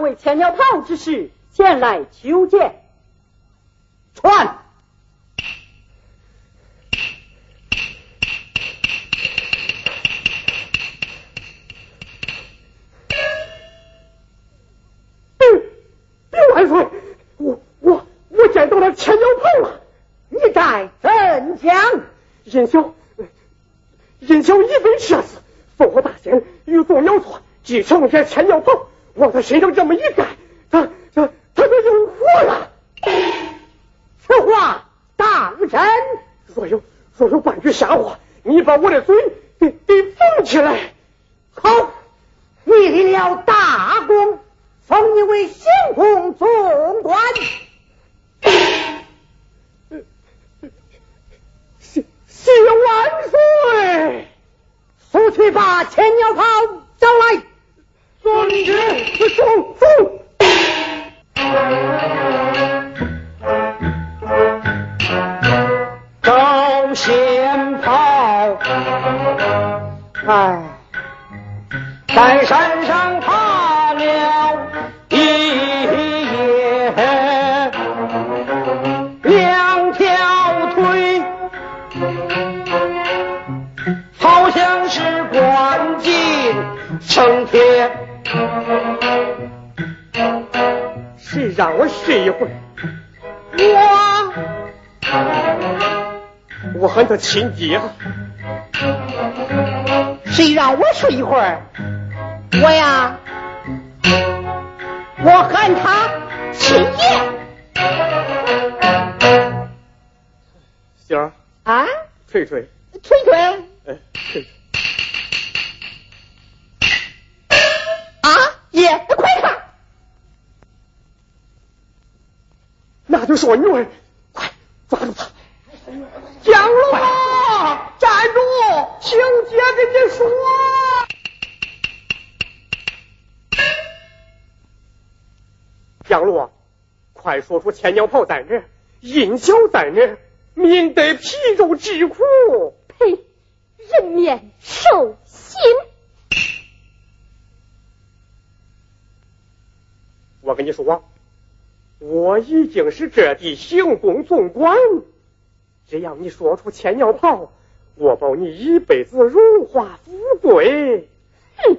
为千鸟炮之事前来求见，传。万岁，我我我见到了千鸟炮了，你在怎讲？任小任小已被射死，烽火大仙欲作鸟错，继承这千鸟炮。往他身上这么一盖，他他他就有火了。此话当真？若有若有半句瞎话，你把我的嘴得得封起来。好，你立了大功，封你为行空总管。谢谢万岁！速去把千鸟炮招来。遵旨，送送。招仙炮，哎，在山上爬了一夜，两条腿好像是关进成天。谁让我睡一会儿？我我喊他亲爹。谁让我睡一会儿？我呀，我喊他亲爹。星儿，啊，吹吹，吹吹哎，吹吹。那就是我女儿，快抓住她！江龙啊，站住！请姐跟你说。杨璐，快说出千鸟炮在哪儿，银角在哪儿，免得皮肉之苦。呸！人面兽心。我跟你说，我已经是这地行宫总管，只要你说出千鸟炮，我保你一辈子荣华富贵。哼！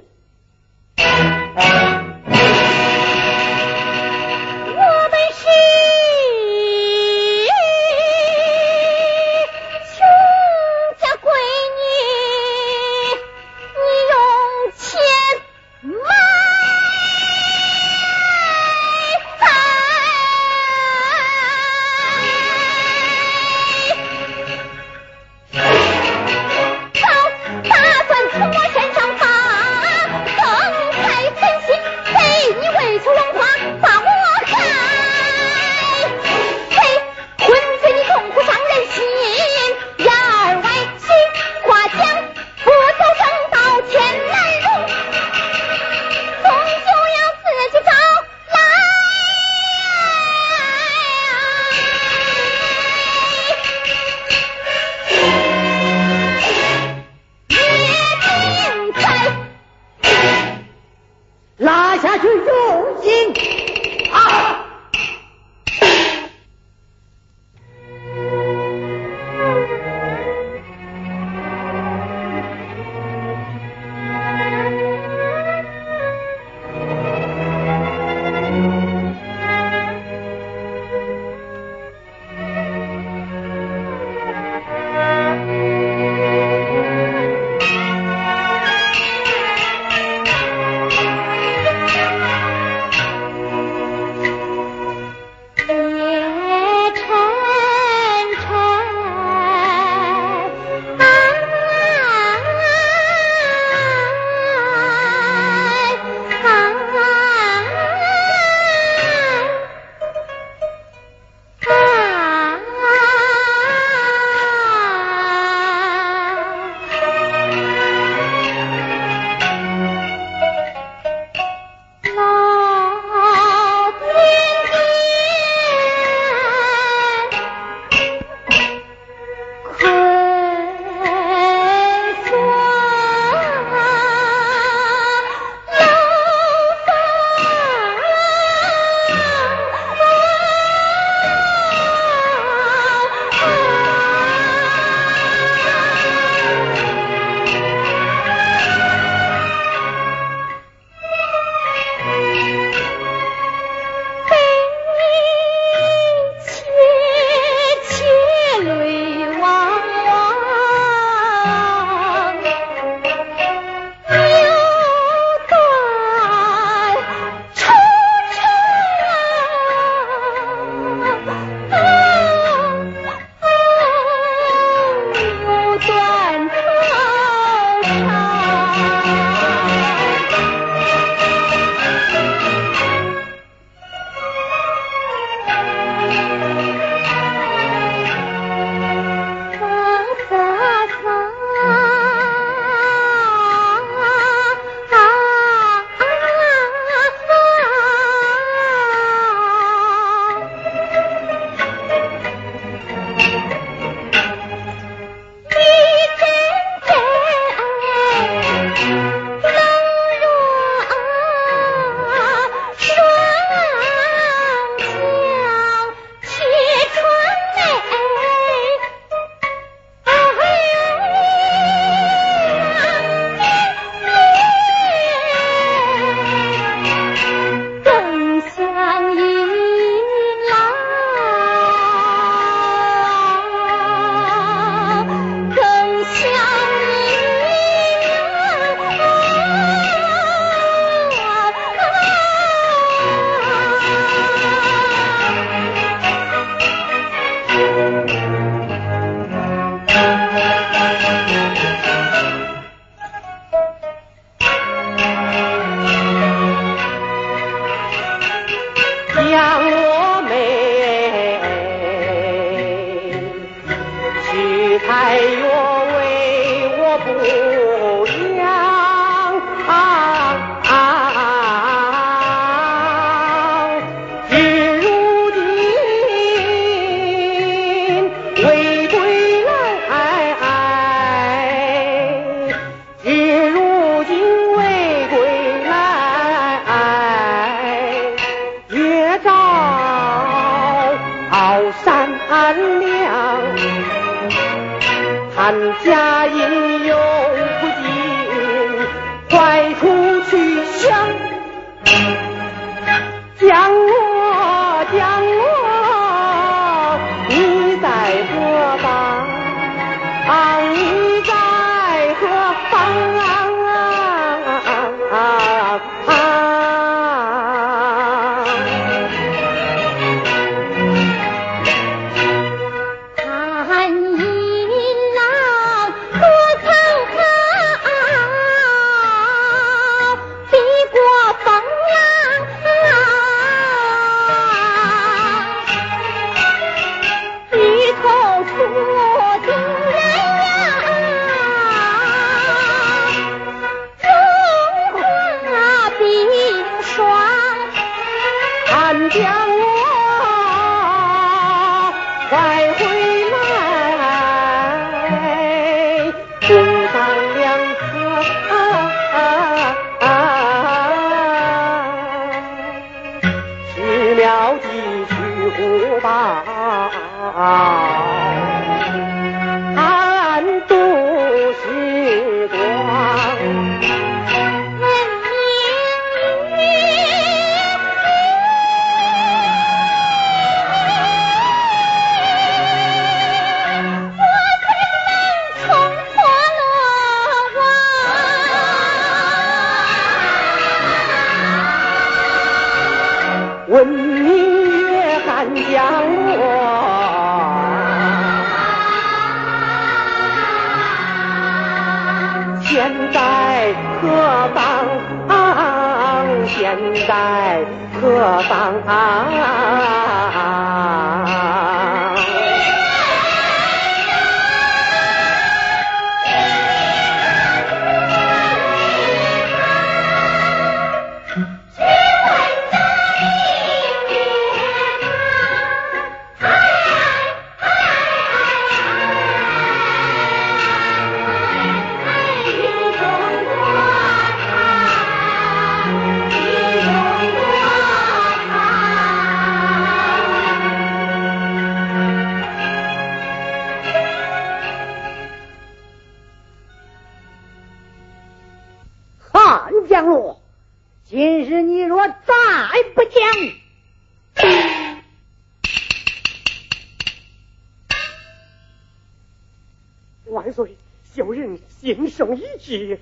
罪小人心生一计。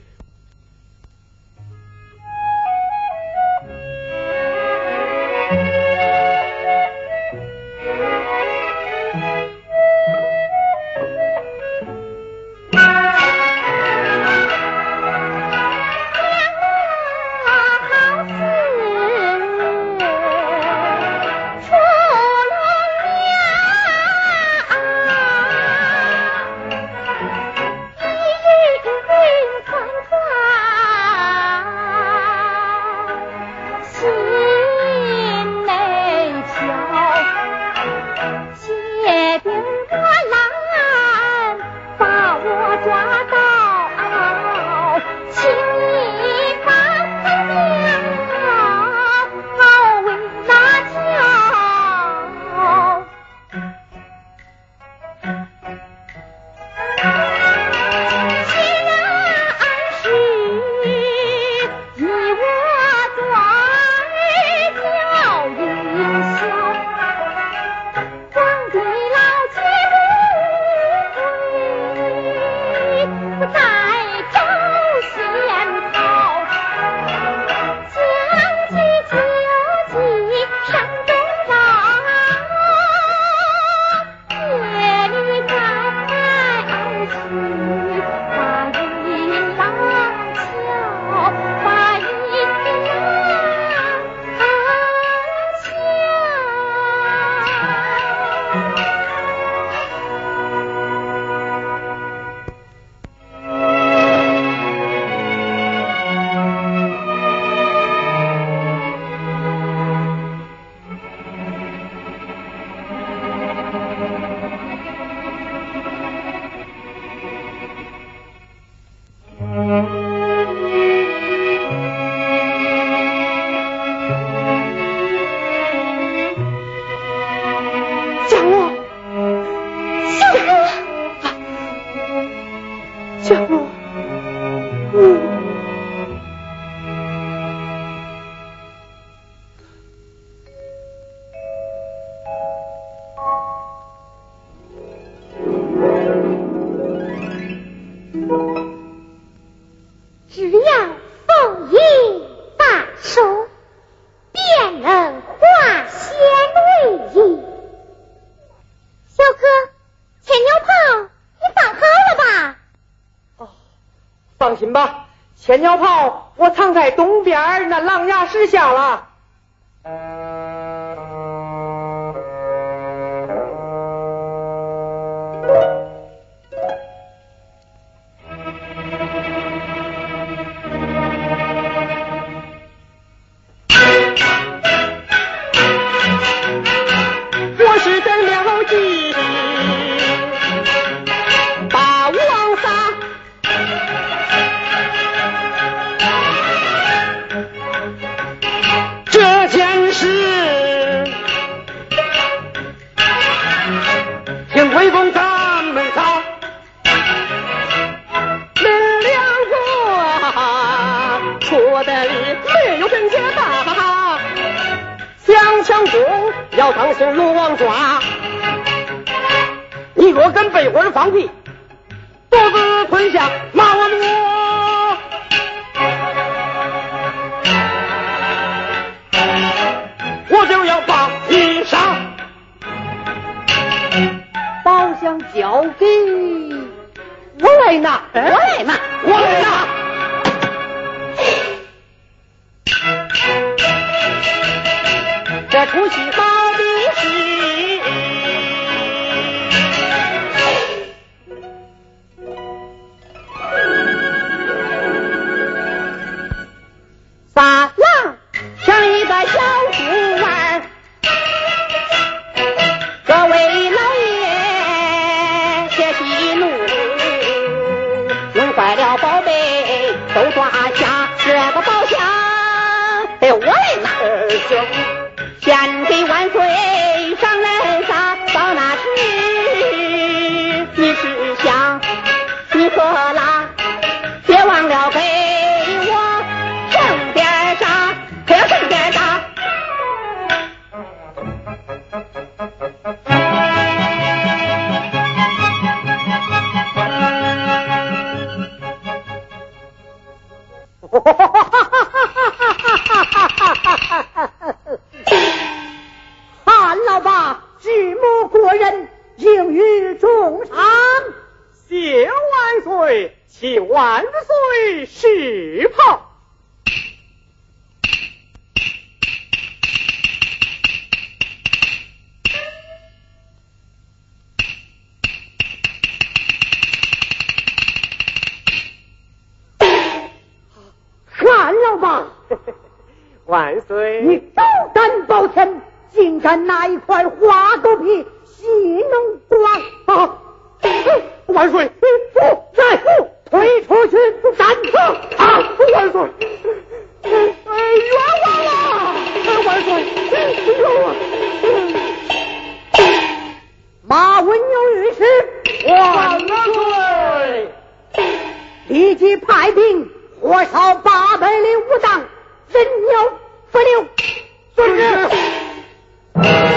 等下是响了。当时龙王抓你若跟被窝放屁肚子吞下骂我就要把衣裳包厢交给我来拿我来拿。我来拿。立即派兵火烧八百里武当，人鸟不留。遵旨。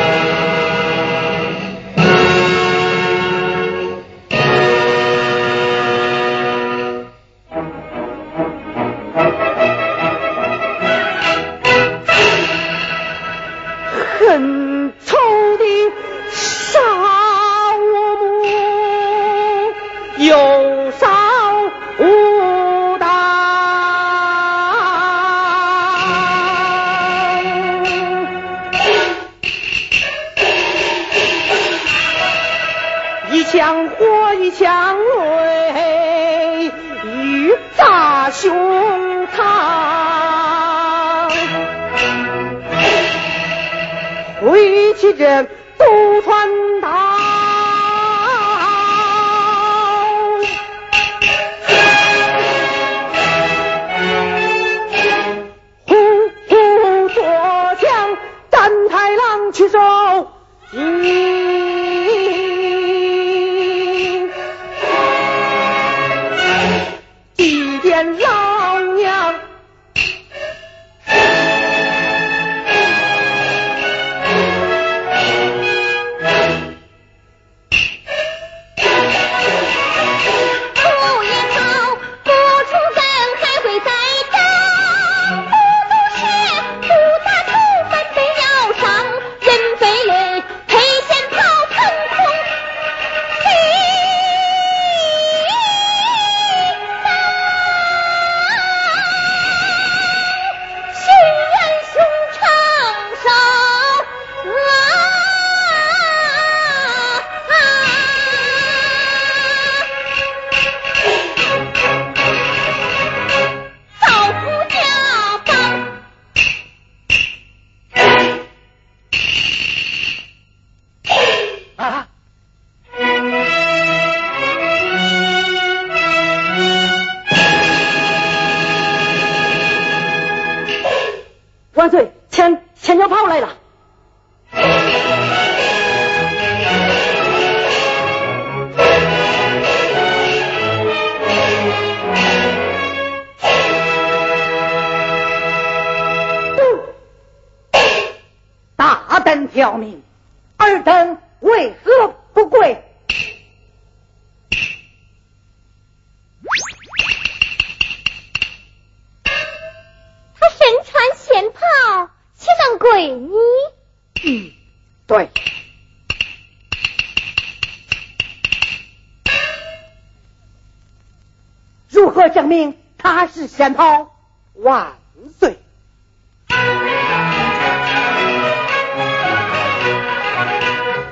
先抛万岁。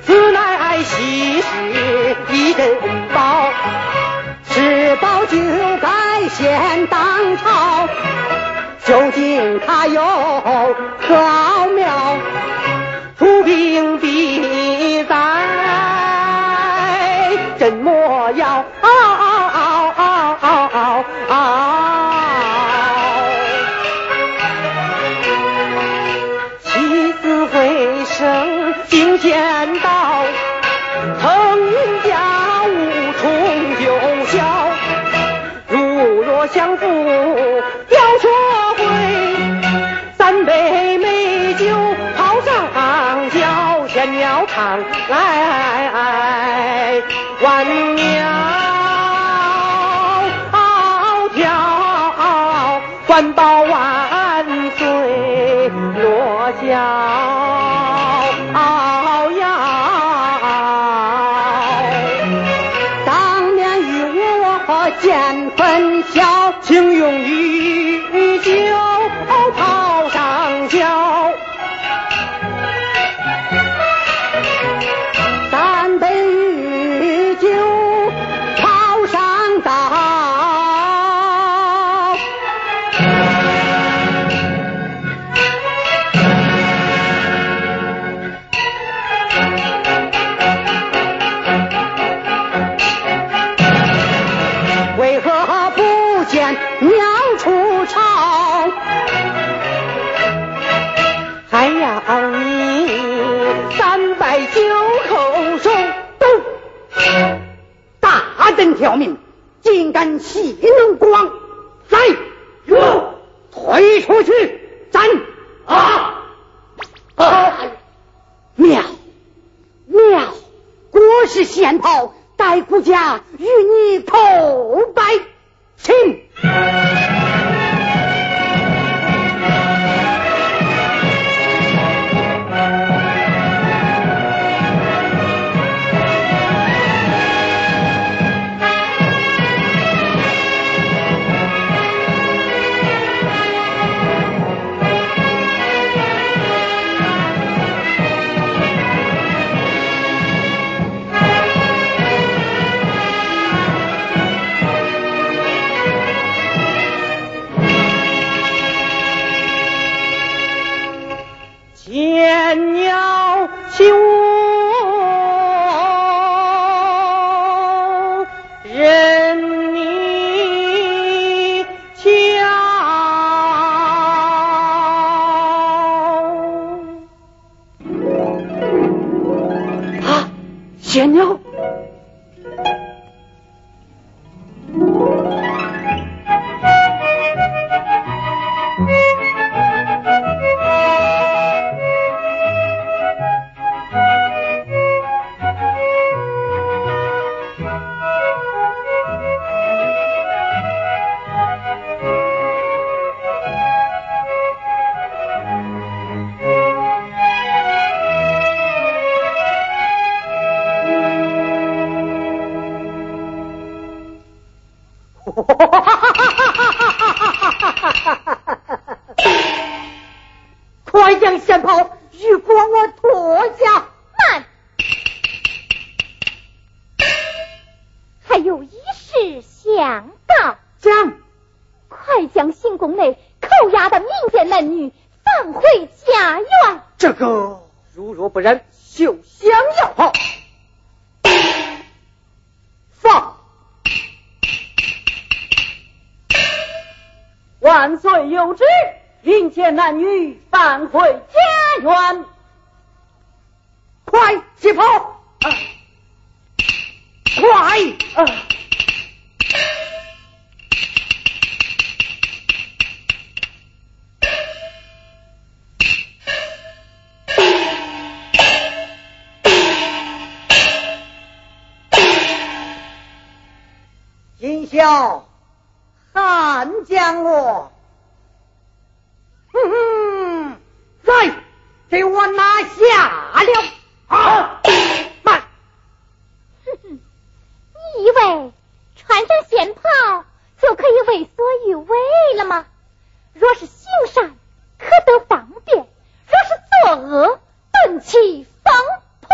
此乃西施一人宝是宝就该先当朝究竟他有何是先跑待孤家与你叩拜请。万岁有旨，迎接男女返回家园。快起跑！快！啊！今宵。汉将我，哼哼，来，给我拿下了！啊，慢！哼哼，你以为穿上仙袍就可以为所欲为了吗？若是行善，可得方便；若是作恶，顿起风波。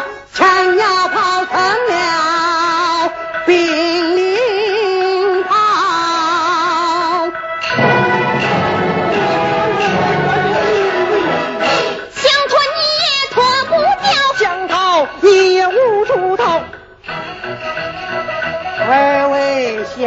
兵叫，千鸟炮成了兵临炮。想脱你也脱不掉，想逃你也无处逃。二位仙